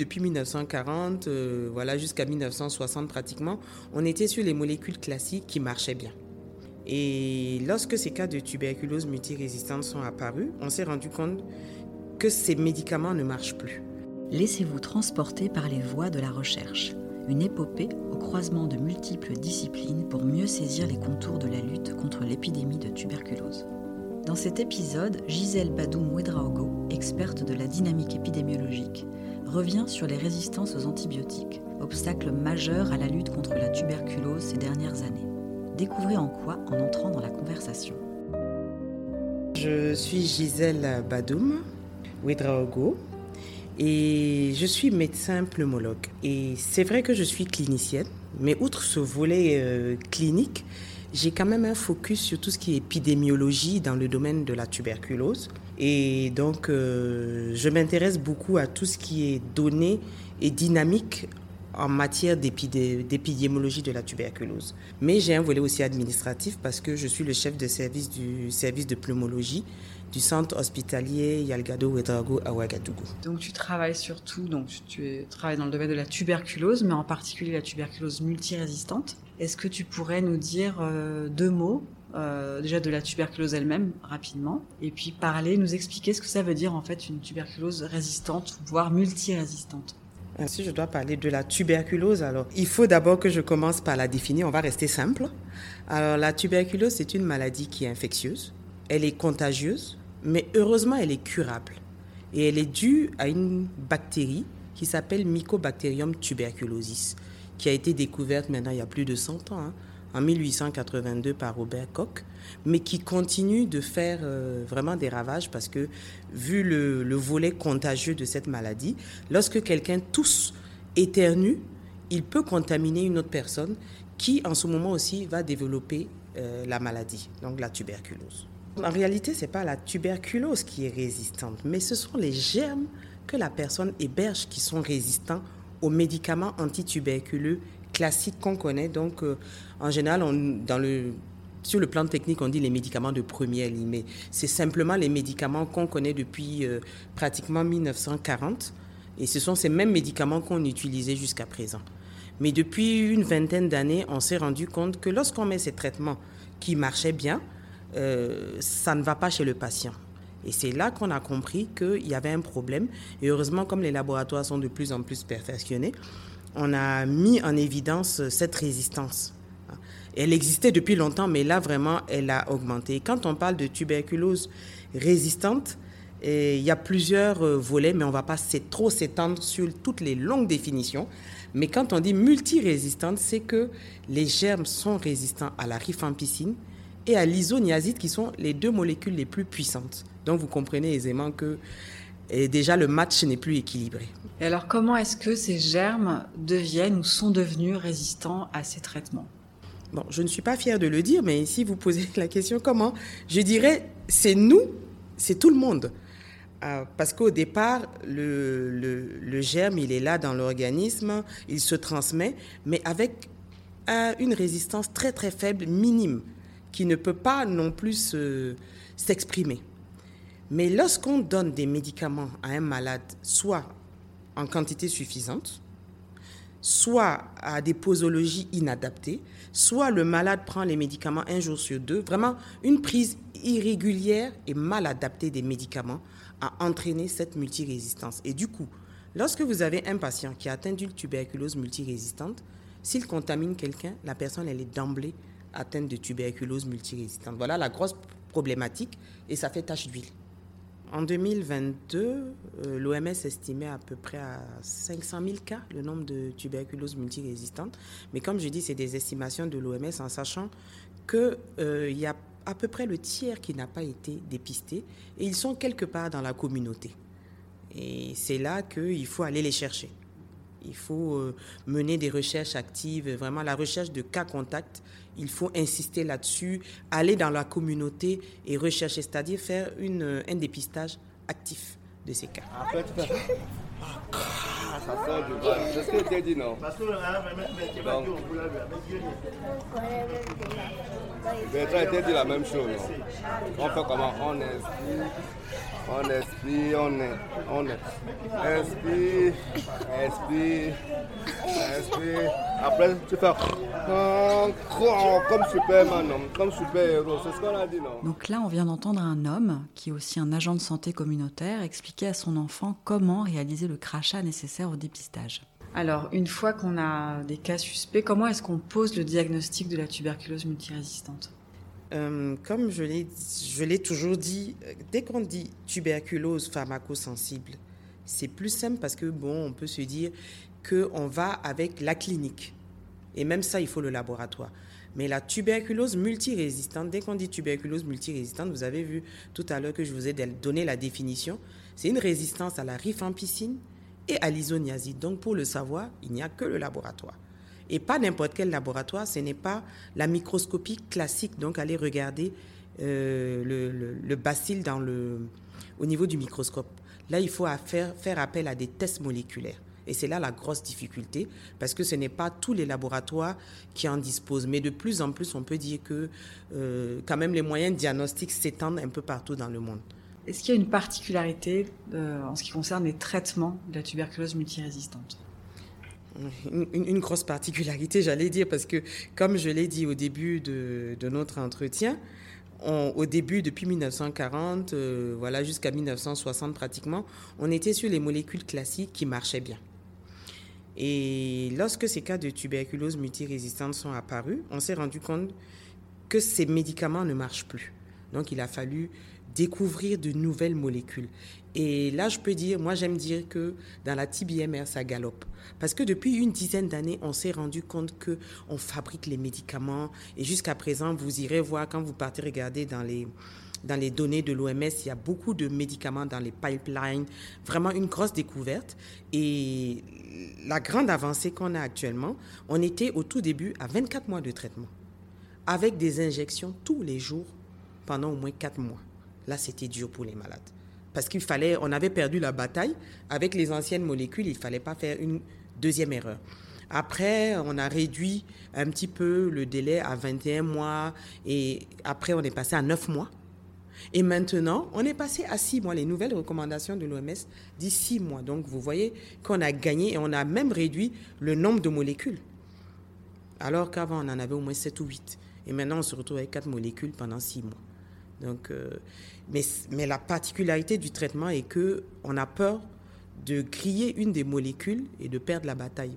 Depuis 1940, euh, voilà, jusqu'à 1960 pratiquement, on était sur les molécules classiques qui marchaient bien. Et lorsque ces cas de tuberculose multirésistante sont apparus, on s'est rendu compte que ces médicaments ne marchent plus. Laissez-vous transporter par les voies de la recherche. Une épopée au croisement de multiples disciplines pour mieux saisir les contours de la lutte contre l'épidémie de tuberculose. Dans cet épisode, Gisèle Badoum Ouedraogo, experte de la dynamique épidémiologique, revient sur les résistances aux antibiotiques, obstacle majeur à la lutte contre la tuberculose ces dernières années. Découvrez en quoi en entrant dans la conversation. Je suis Gisèle Badoum Ouedraogo et je suis médecin pneumologue. Et c'est vrai que je suis clinicienne, mais outre ce volet euh, clinique, j'ai quand même un focus sur tout ce qui est épidémiologie dans le domaine de la tuberculose. Et donc, euh, je m'intéresse beaucoup à tout ce qui est données et dynamique en matière d'épidémiologie de la tuberculose. Mais j'ai un volet aussi administratif parce que je suis le chef de service du service de pneumologie du centre hospitalier Yalgado Ouedraogo à Ouagadougou. Donc tu travailles surtout, donc tu travailles dans le domaine de la tuberculose, mais en particulier la tuberculose multirésistante. Est-ce que tu pourrais nous dire euh, deux mots euh, déjà de la tuberculose elle-même rapidement, et puis parler, nous expliquer ce que ça veut dire en fait une tuberculose résistante, voire multirésistante. Euh, si je dois parler de la tuberculose, alors il faut d'abord que je commence par la définir. On va rester simple. Alors la tuberculose, c'est une maladie qui est infectieuse. Elle est contagieuse, mais heureusement, elle est curable. Et elle est due à une bactérie qui s'appelle Mycobacterium tuberculosis, qui a été découverte maintenant il y a plus de 100 ans. Hein en 1882 par Robert Koch, mais qui continue de faire euh, vraiment des ravages parce que, vu le, volet contagieux de cette maladie, lorsque quelqu'un tousse, éternue, il peut contaminer une autre personne qui, en ce moment aussi, va développer euh, la maladie, donc la tuberculose. En réalité, ce n'est pas la tuberculose qui est résistante, mais ce sont les germes que la personne héberge qui sont résistants aux médicaments antituberculeux classiques qu'on connaît. Donc, euh, en général, sur le plan technique, on dit les médicaments de première ligne, mais c'est simplement les médicaments qu'on connaît depuis euh, pratiquement 1940. Et ce sont ces mêmes médicaments qu'on utilisait jusqu'à présent. Mais depuis une vingtaine d'années, on s'est rendu compte que lorsqu'on met ces traitements qui marchaient bien, euh, ça ne va pas chez le patient. Et c'est là qu'on a compris qu'il y avait un problème. Et heureusement, comme les laboratoires sont de plus en plus perfectionnés, on a mis en évidence cette résistance. Elle existait depuis longtemps, mais là, vraiment, elle a augmenté. Quand on parle de tuberculose résistante, eh, il y a plusieurs euh, volets, mais on ne va pas trop s'étendre sur toutes les longues définitions. Mais quand on dit multirésistante, c'est que les germes sont résistants à la rifampicine et à l'isoniazide, qui sont les deux molécules les plus puissantes. Donc vous comprenez aisément que et déjà le match n'est plus équilibré. Et alors comment est-ce que ces germes deviennent ou sont devenus résistants à ces traitements? Bon, je ne suis pas fière de le dire, mais si vous posez la question comment, je dirais c'est nous, c'est tout le monde. Euh, parce qu'au départ, le, le, germe, il est là dans l'organisme, il se transmet, mais avec une résistance très très faible, minime, qui ne peut pas non plus s'exprimer. Mais lorsqu'on donne des médicaments à un malade, soit en quantité suffisante, soit à des posologies inadaptées, soit le malade prend les médicaments un jour sur deux, vraiment une prise irrégulière et mal adaptée des médicaments a entraîné cette multirésistance. Et du coup, lorsque vous avez un patient qui a atteint d'une tuberculose multirésistante, s'il contamine quelqu'un, la personne elle est d'emblée atteinte de tuberculose multirésistante. Voilà la grosse problématique et ça fait tache d'huile. En 2022, euh, l'OMS estimait à peu près à 500 000 cas le nombre de tuberculoses multirésistantes. Mais comme je dis, c'est des estimations de l'OMS en sachant qu'il euh, y a à peu près le tiers qui n'a pas été dépisté et ils sont quelque part dans la communauté. Et c'est là qu'il faut aller les chercher. Il faut euh, mener des recherches actives, vraiment la recherche de cas contacts. Il faut insister là-dessus, aller dans la communauté et rechercher, c'est-à-dire faire une, un dépistage actif de ces cas. Ça sort du bas. C'est ce que tu as dit, non. Donc, Bertrand t'a dit la même chose, non? On fait comment? On inspire, on expire, on est, on expire, inspire. Après, tu fais comme Superman, comme super-héros. C'est ce qu'on a dit, non? Donc là, on vient d'entendre un homme, qui est aussi un agent de santé communautaire, expliquer à son enfant comment réaliser le crachat nécessaire au dépistage. Alors, une fois qu'on a des cas suspects, comment est-ce qu'on pose le diagnostic de la tuberculose multirésistante? Euh, comme je l'ai toujours dit, euh, dès qu'on dit tuberculose pharmacosensible, c'est plus simple parce que, bon, on peut se dire qu'on va avec la clinique. Et même ça, il faut le laboratoire. Mais la tuberculose multirésistante, dès qu'on dit tuberculose multirésistante, vous avez vu tout à l'heure que je vous ai donné la définition, c'est une résistance à la rifampicine et à l'isoniazide. Donc pour le savoir, il n'y a que le laboratoire. Et pas n'importe quel laboratoire, ce n'est pas la microscopie classique, donc aller regarder euh, le, le, bacille au niveau du microscope. Là, il faut faire appel à des tests moléculaires. Et c'est là la grosse difficulté, parce que ce n'est pas tous les laboratoires qui en disposent. Mais de plus en plus, on peut dire que euh, quand même les moyens de diagnostic s'étendent un peu partout dans le monde. Est-ce qu'il y a une particularité euh, en ce qui concerne les traitements de la tuberculose multirésistante? Une, grosse particularité, j'allais dire, parce que comme je l'ai dit au début de, notre entretien, au début, depuis 1940, euh, voilà, jusqu'à 1960 pratiquement, on était sur les molécules classiques qui marchaient bien. Et lorsque ces cas de tuberculose multirésistante sont apparus, on s'est rendu compte que ces médicaments ne marchent plus. Donc il a fallu découvrir de nouvelles molécules. Et là, je peux dire, moi j'aime dire que dans la TBMR, ça galope. Parce que depuis une dizaine d'années, on s'est rendu compte que on fabrique les médicaments. Et jusqu'à présent, vous irez voir, quand vous partez regarder dans les, dans les données de l'OMS, il y a beaucoup de médicaments dans les pipelines. Vraiment une grosse découverte. Et la grande avancée qu'on a actuellement, on était au tout début à 24 mois de traitement. Avec des injections tous les jours pendant au moins 4 mois. Là, c'était dur pour les malades. Parce qu'il fallait, on avait perdu la bataille. Avec les anciennes molécules, il ne fallait pas faire une deuxième erreur. Après, on a réduit un petit peu le délai à 21 mois et après, on est passé à 9 mois. Et maintenant, on est passé à 6 mois. Les nouvelles recommandations de l'OMS disent 6 mois. Donc, vous voyez qu'on a gagné et on a même réduit le nombre de molécules. Alors qu'avant, on en avait au moins 7 ou 8. Et maintenant, on se retrouve avec 4 molécules pendant 6 mois. Donc, euh, mais, mais, la particularité du traitement est que on a peur de griller une des molécules et de perdre la bataille.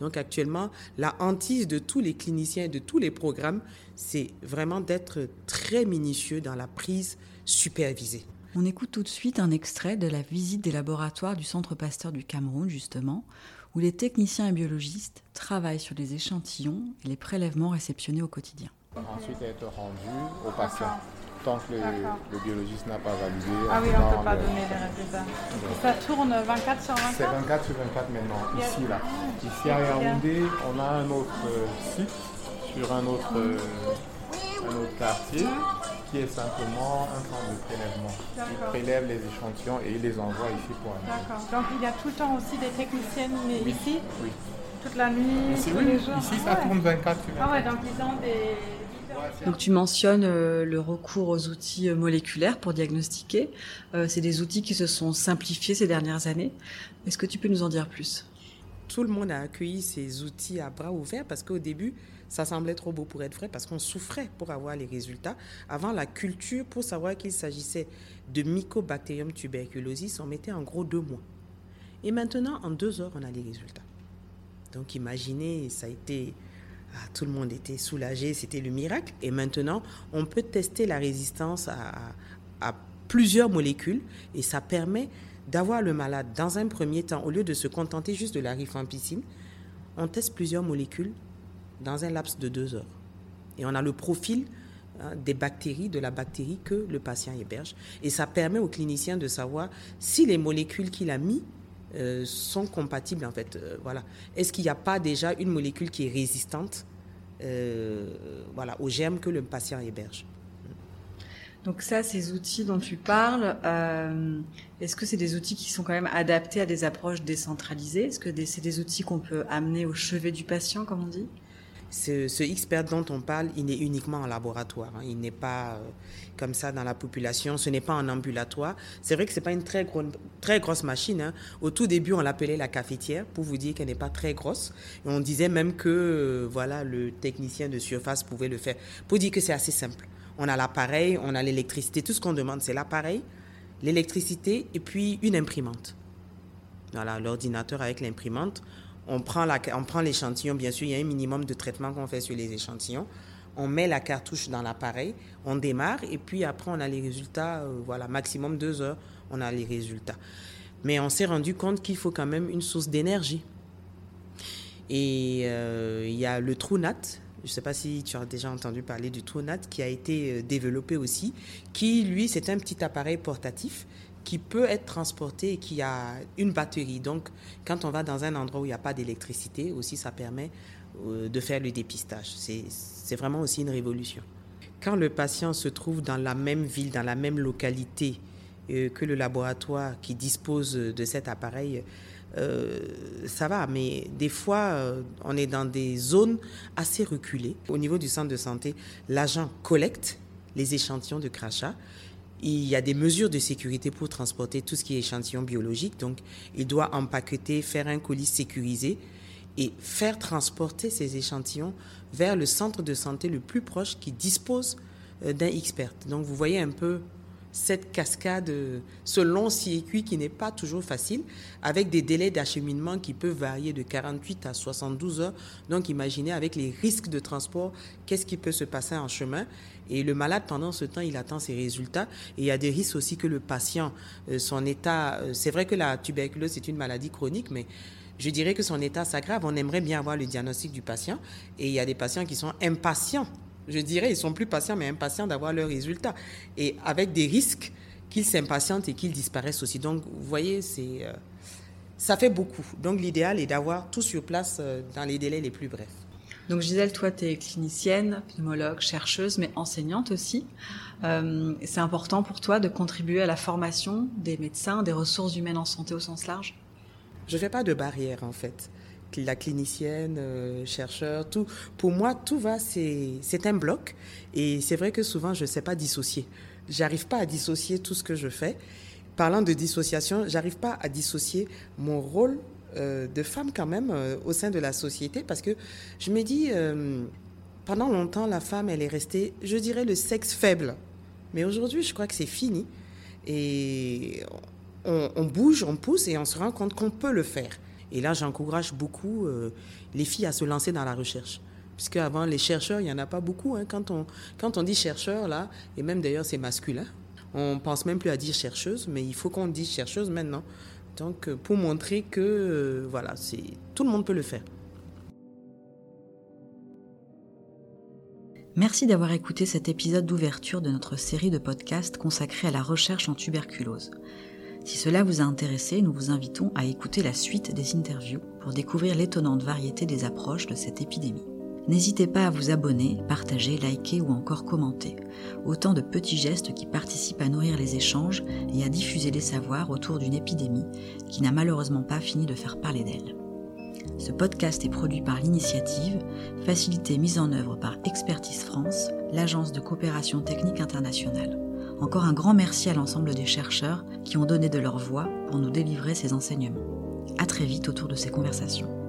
Donc actuellement, la hantise de tous les cliniciens et de tous les programmes, c'est vraiment d'être très minutieux dans la prise supervisée. On écoute tout de suite un extrait de la visite des laboratoires du Centre Pasteur du Cameroun, justement, où les techniciens et biologistes travaillent sur les échantillons et les prélèvements réceptionnés au quotidien. Ensuite, être rendu au patient tant que le, biologiste n'a pas validé. Ah oui, on ne peut pas donner les résultats. ça tourne 24 sur 24 C'est 24 sur 24 maintenant, ici là. Ici à Yaoundé, on a un autre euh, site sur un autre, euh, un autre quartier qui est simplement un centre de prélèvement. Il prélève les échantillons et il les envoie ici pour un D'accord. Donc il y a tout le temps aussi des techniciennes ici Oui. Toute la nuit, ici, tous oui. les jours Ici, ça tourne 24 sur 24. Ah ouais, donc ils ont des donc tu mentionnes euh, le recours aux outils euh, moléculaires pour diagnostiquer. Euh, c'est des outils qui se sont simplifiés ces dernières années. Est-ce que tu peux nous en dire plus? Tout le monde a accueilli ces outils à bras ouverts parce qu'au début, ça semblait trop beau pour être vrai parce qu'on souffrait pour avoir les résultats. Avant la culture, pour savoir qu'il s'agissait de Mycobacterium tuberculosis, on mettait en gros deux mois. Et maintenant, en deux heures, on a les résultats. Donc imaginez, ça a été tout le monde était soulagé, c'était le miracle. Et maintenant, on peut tester la résistance à, plusieurs molécules et ça permet d'avoir le malade dans un premier temps, au lieu de se contenter juste de la rifampicine, on teste plusieurs molécules dans un laps de deux heures. Et on a le profil hein, des bactéries, de la bactérie que le patient héberge. Et ça permet au clinicien de savoir si les molécules qu'il a mis euh, sont compatibles en fait. Euh, voilà. Est-ce qu'il n'y a pas déjà une molécule qui est résistante euh, voilà, germes que le patient héberge? Donc ça, ces outils dont tu parles, est-ce que c'est des outils qui sont quand même adaptés à des approches décentralisées? Est-ce que c'est des outils qu'on peut amener au chevet du patient, comme on dit? Ce, ce expert dont on parle, il est uniquement en laboratoire. Hein. Il n'est pas euh, comme ça dans la population. Ce n'est pas en ambulatoire. C'est vrai que c'est pas une très, gros, très grosse machine. Hein. Au tout début, on l'appelait la cafetière pour vous dire qu'elle n'est pas très grosse. On disait même que euh, voilà, le technicien de surface pouvait le faire. Pour dire que c'est assez simple. On a l'appareil, on a l'électricité. Tout ce qu'on demande, c'est l'appareil, l'électricité et puis une imprimante. Voilà, l'ordinateur avec l'imprimante on prend, on prend l'échantillon, bien sûr, il y a un minimum de traitement qu'on fait sur les échantillons. On met la cartouche dans l'appareil, on démarre et puis après on a les résultats, euh, voilà, maximum deux heures, on a les résultats. Mais on s'est rendu compte qu'il faut quand même une source d'énergie. Et euh, il y a le TrueNat, je ne sais pas si tu as déjà entendu parler du TrueNat, qui a été euh, développé aussi, qui lui c'est un petit appareil portatif qui peut être transporté et qui a une batterie. Donc, quand on va dans un endroit où il n'y a pas d'électricité, aussi, ça permet euh, de faire le dépistage. C'est vraiment aussi une révolution. Quand le patient se trouve dans la même ville, dans la même localité euh, que le laboratoire qui dispose de cet appareil, euh, ça va, mais des fois, on est dans des zones assez reculées. Au niveau du centre de santé, l'agent collecte les échantillons de crachat il y a des mesures de sécurité pour transporter tout ce qui est échantillon biologique. Donc, il doit empaqueter, faire un colis sécurisé et faire transporter ces échantillons vers le centre de santé le plus proche qui dispose euh, d'un expert. Donc, vous voyez un peu cette cascade, ce long circuit qui n'est pas toujours facile, avec des délais d'acheminement qui peuvent varier de 48 à 72 heures. Donc imaginez avec les risques de transport, qu'est-ce qui peut se passer en chemin. Et le malade, pendant ce temps, il attend ses résultats. Et il y a des risques aussi que le patient, euh, son état, euh, c'est vrai que la tuberculose, c'est une maladie chronique, mais je dirais que son état s'aggrave. On aimerait bien avoir le diagnostic du patient. Et il y a des patients qui sont impatients je dirais, ils sont plus patients, mais impatients d'avoir leurs résultats. Et avec des risques qu'ils s'impatientent et qu'ils disparaissent aussi. Donc, vous voyez, c'est, euh, ça fait beaucoup. Donc, l'idéal est d'avoir tout sur place euh, dans les délais les plus brefs. Donc Gisèle, toi, tu es clinicienne, pneumologue, chercheuse, mais enseignante aussi. Euh, c'est important pour toi de contribuer à la formation des médecins, des ressources humaines en santé au sens large? Je ne fais pas de barrière, en fait la clinicienne, euh, chercheur, tout. Pour moi, tout va, c'est un bloc. Et c'est vrai que souvent, je ne sais pas dissocier. J'arrive pas à dissocier tout ce que je fais. Parlant de dissociation, j'arrive pas à dissocier mon rôle euh, de femme quand même euh, au sein de la société parce que je me dis, pendant longtemps, la femme, elle est restée, je dirais, le sexe faible. Mais aujourd'hui, je crois que c'est fini. Et on bouge, on pousse et on se rend compte qu'on peut le faire. Et là, j'encourage beaucoup euh, les filles à se lancer dans la recherche. Puisque avant, les chercheurs, il n'y en a pas beaucoup. Hein. Quand, on, quand on dit chercheur, là, et même d'ailleurs, c'est masculin, on pense même plus à dire chercheuse, mais il faut qu'on dise chercheuse maintenant. Donc, euh, pour montrer que, euh, voilà, c'est tout le monde peut le faire. Merci d'avoir écouté cet épisode d'ouverture de notre série de podcasts consacrée à la recherche en tuberculose. Si cela vous a intéressé, nous vous invitons à écouter la suite des interviews pour découvrir l'étonnante variété des approches de cette épidémie. N'hésitez pas à vous abonner, partager, liker ou encore commenter. Autant de petits gestes qui participent à nourrir les échanges et à diffuser les savoirs autour d'une épidémie qui n'a malheureusement pas fini de faire parler d'elle. Ce podcast est produit par l'initiative, facilité mise en œuvre par Expertise France, l'agence de coopération technique internationale. Encore un grand merci à l'ensemble des chercheurs qui ont donné de leur voix pour nous délivrer ces enseignements. À très vite autour de ces conversations.